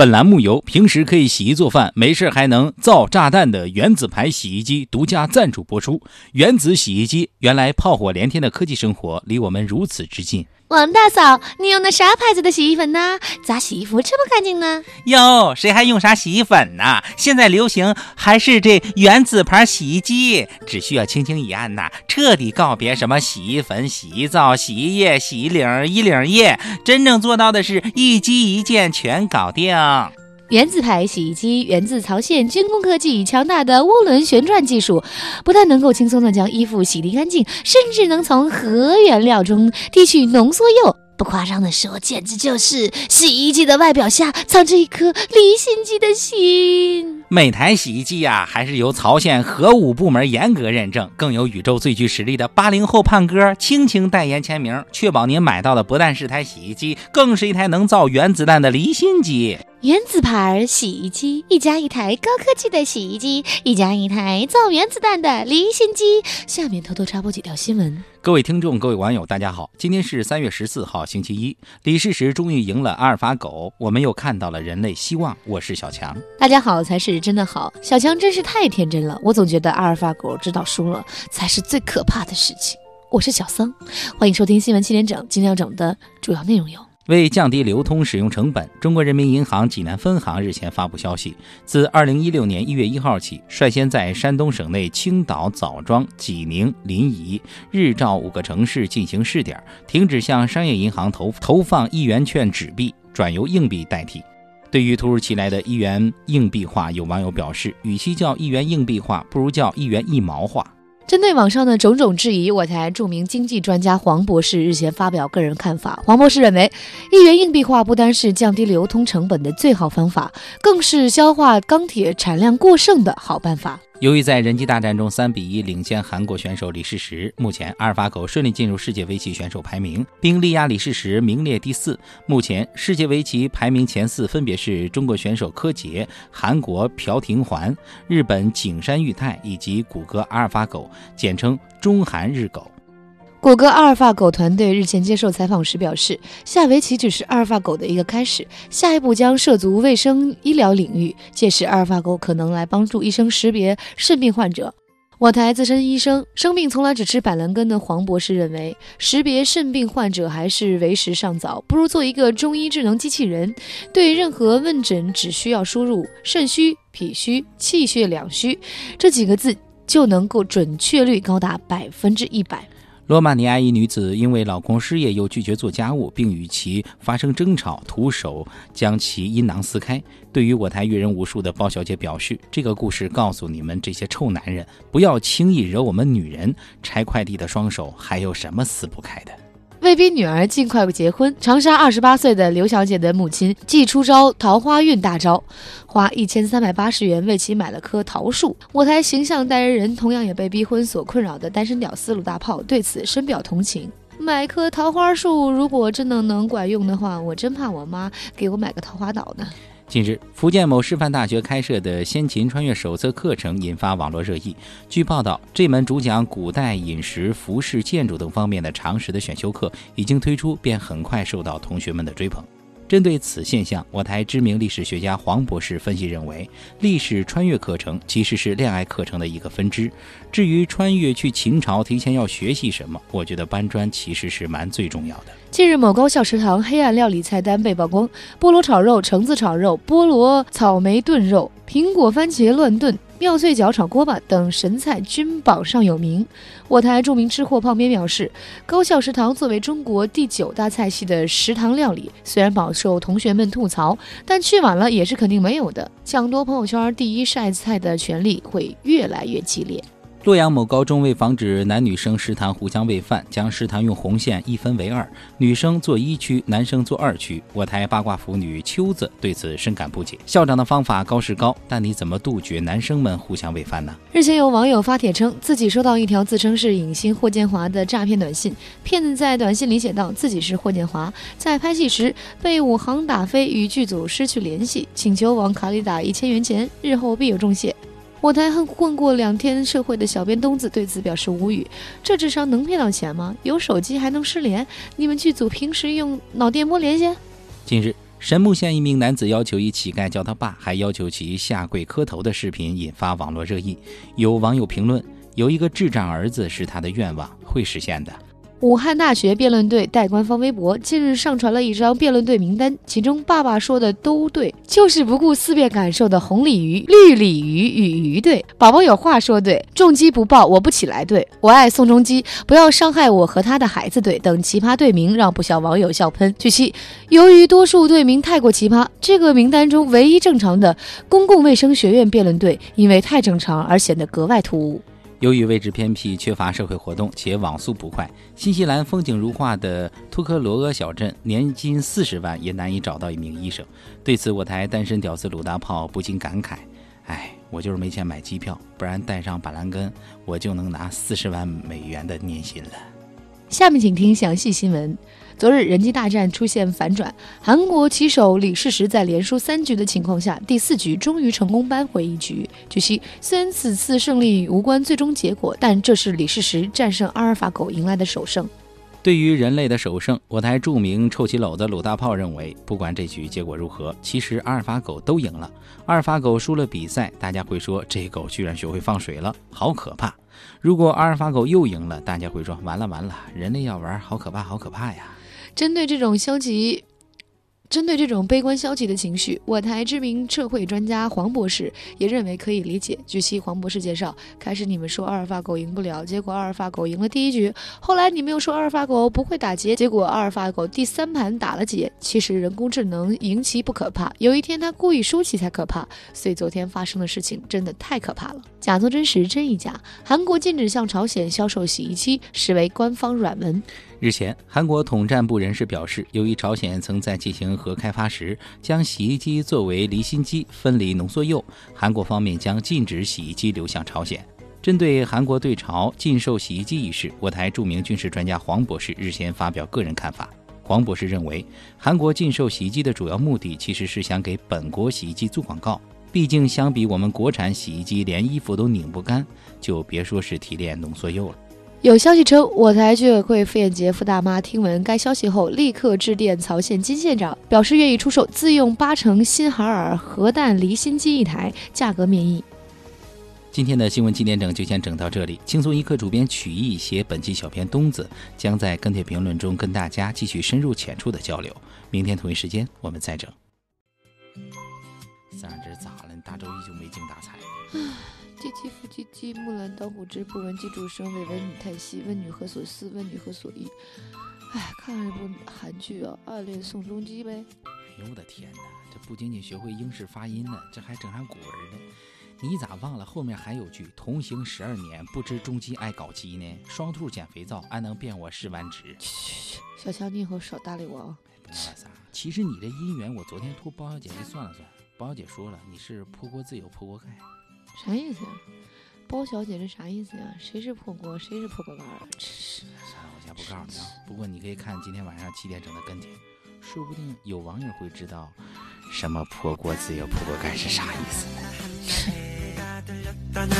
本栏目由平时可以洗衣做饭，没事还能造炸弹的原子牌洗衣机独家赞助播出。原子洗衣机，原来炮火连天的科技生活离我们如此之近。王大嫂，你用的啥牌子的洗衣粉呢？咋洗衣服这么干净呢？哟，谁还用啥洗衣粉呢？现在流行还是这原子牌洗衣机，只需要轻轻一按呐，彻底告别什么洗衣粉、洗衣皂、洗衣液、洗衣领、衣领液，真正做到的是一机一键全搞定。原子牌洗衣机源自曹县军工科技强大的涡轮旋转技术，不但能够轻松的将衣服洗涤干净，甚至能从核原料中提取浓缩铀。不夸张的说，简直就是洗衣机的外表下藏着一颗离心机的心。每台洗衣机呀，还是由曹县核武部门严格认证，更有宇宙最具实力的八零后胖哥倾情代言签名，确保您买到的不但是台洗衣机，更是一台能造原子弹的离心机。原子牌洗衣机，一家一台高科技的洗衣机，一家一台造原子弹的离心机。下面偷偷插播几条新闻。各位听众，各位网友，大家好，今天是三月十四号，星期一。李世石终于赢了阿尔法狗，我们又看到了人类希望。我是小强，大家好才是真的好。小强真是太天真了，我总觉得阿尔法狗知道输了才是最可怕的事情。我是小桑，欢迎收听新闻七点整，今天要整的主要内容有。为降低流通使用成本，中国人民银行济南分行日前发布消息，自二零一六年一月一号起，率先在山东省内青岛、枣庄、济宁、临沂、日照五个城市进行试点，停止向商业银行投投放一元券纸币，转由硬币代替。对于突如其来的一元硬币化，有网友表示，与其叫一元硬币化，不如叫一元一毛化。针对网上的种种质疑，我台著名经济专家黄博士日前发表个人看法。黄博士认为，一元硬币化不单是降低流通成本的最好方法，更是消化钢铁产量过剩的好办法。由于在人机大战中三比一领先韩国选手李世石，目前阿尔法狗顺利进入世界围棋选手排名，并力压李世石名列第四。目前世界围棋排名前四分别是中国选手柯洁、韩国朴廷桓、日本景山裕太以及谷歌阿尔法狗，简称中韩日狗。谷歌阿尔法狗团队日前接受采访时表示，下围棋只是阿尔法狗的一个开始，下一步将涉足卫生医疗领域，届时阿尔法狗可能来帮助医生识别肾病患者。我台资深医生、生病从来只吃板蓝根的黄博士认为，识别肾病患者还是为时尚早，不如做一个中医智能机器人，对任何问诊只需要输入“肾虚、脾虚、气血两虚”这几个字，就能够准确率高达百分之一百。罗马尼亚一女子因为老公失业又拒绝做家务，并与其发生争吵，徒手将其阴囊撕开。对于我台阅人无数的包小姐表示：“这个故事告诉你们这些臭男人，不要轻易惹我们女人。拆快递的双手还有什么撕不开的？”为逼女儿尽快结婚，长沙二十八岁的刘小姐的母亲既出招桃花运大招，花一千三百八十元为其买了棵桃树。我台形象代言人同样也被逼婚所困扰的单身屌丝鲁大炮对此深表同情。买棵桃花树，如果真的能管用的话，我真怕我妈给我买个桃花岛呢。近日，福建某师范大学开设的先秦穿越手册课程引发网络热议。据报道，这门主讲古代饮食、服饰、建筑等方面的常识的选修课已经推出，便很快受到同学们的追捧。针对此现象，我台知名历史学家黄博士分析认为，历史穿越课程其实是恋爱课程的一个分支。至于穿越去秦朝，提前要学习什么，我觉得搬砖其实是蛮最重要的。近日，某高校食堂黑暗料理菜单被曝光，菠萝炒肉、橙子炒肉、菠萝草莓炖肉、苹果番茄乱炖。妙脆角炒锅巴等神菜均榜上有名。我台著名吃货胖边表示，高校食堂作为中国第九大菜系的食堂料理，虽然饱受同学们吐槽，但去晚了也是肯定没有的。抢夺朋友圈第一晒菜的权利会越来越激烈。洛阳某高中为防止男女生食堂互相喂饭，将食堂用红线一分为二，女生坐一区，男生坐二区。我台八卦腐女秋子对此深感不解。校长的方法高是高，但你怎么杜绝男生们互相喂饭呢？日前有网友发帖称，自己收到一条自称是影星霍建华的诈骗短信，骗子在短信里写道自己是霍建华，在拍戏时被武行打飞，与剧组失去联系，请求往卡里打一千元钱，日后必有重谢。我台混混过两天社会的小编东子对此表示无语，这智商能骗到钱吗？有手机还能失联？你们剧组平时用脑电波连线？近日，神木县一名男子要求一乞丐叫他爸，还要求其下跪磕头的视频引发网络热议。有网友评论：“有一个智障儿子是他的愿望，会实现的。”武汉大学辩论队代官方微博近日上传了一张辩论队名单，其中爸爸说的都对，就是不顾四辨感受的红鲤鱼、绿鲤鱼与鱼队。宝宝有话说对，重击不报我不起来对，我爱宋仲基，不要伤害我和他的孩子队等奇葩队名让不少网友笑喷。据悉，由于多数队名太过奇葩，这个名单中唯一正常的公共卫生学院辩论队，因为太正常而显得格外突兀。由于位置偏僻、缺乏社会活动且网速不快，新西兰风景如画的托克罗厄小镇年薪四十万也难以找到一名医生。对此，我台单身屌丝鲁大炮不禁感慨：“哎，我就是没钱买机票，不然带上板蓝根，我就能拿四十万美元的年薪了。”下面请听详细新闻。昨日人机大战出现反转，韩国棋手李世石在连输三局的情况下，第四局终于成功扳回一局。据悉，虽然此次胜利无关最终结果，但这是李世石战胜阿尔法狗迎来的首胜。对于人类的首胜，我台著名臭棋篓子鲁大炮认为，不管这局结果如何，其实阿尔法狗都赢了。阿尔法狗输了比赛，大家会说这狗居然学会放水了，好可怕。如果阿尔法狗又赢了，大家会说完了完了，人类要玩，好可怕，好可怕呀。针对这种消极。针对这种悲观消极的情绪，我台知名社会专家黄博士也认为可以理解。据悉，黄博士介绍，开始你们说阿尔法狗赢不了，结果阿尔法狗赢了第一局。后来你们又说阿尔法狗不会打劫，结果阿尔法狗第三盘打了劫。其实人工智能赢棋不可怕，有一天它故意输棋才可怕。所以昨天发生的事情真的太可怕了，假作真实真亦假。韩国禁止向朝鲜销售洗衣机，实为官方软文。日前，韩国统战部人士表示，由于朝鲜曾在进行核开发时将洗衣机作为离心机分离浓缩铀，韩国方面将禁止洗衣机流向朝鲜。针对韩国对朝禁售洗衣机一事，我台著名军事专家黄博士日前发表个人看法。黄博士认为，韩国禁售洗衣机的主要目的其实是想给本国洗衣机做广告。毕竟，相比我们国产洗衣机连衣服都拧不干，就别说是提炼浓缩铀了。有消息称，我台居委会傅艳杰傅大妈听闻该消息后，立刻致电曹县金县长，表示愿意出售自用八成新海尔核弹离心机一台，价格免疫。今天的新闻七点整就先整到这里。轻松一刻主编曲艺写本期小编东子将在跟帖评论中跟大家继续深入浅出的交流。明天同一时间我们再整。三只咋了？你大周一就没精打采。唧唧复唧唧，木兰当户织，不闻机杼声，惟闻女叹息。问女何所思？问女何所忆？哎，看了这部韩剧啊，暗恋宋仲基呗。哎呦我的天哪，这不仅仅学会英式发音呢，这还整上古文了。你咋忘了后面还有句“同行十二年，不知仲基爱搞基呢？双兔捡肥皂，安能辨我是弯直？”小强，你以后少搭理我啊！不那啥，其实你这姻缘，我昨天托包小姐给算了算，包小姐说了，你是破锅自有破锅盖。啥意思呀？包小姐这啥意思呀？谁是破锅，谁是破锅盖啊？算了，我先不告诉你啊。不过你可以看今天晚上七点整的跟帖，说不定有网友会知道什么破锅自有破锅盖是啥意思。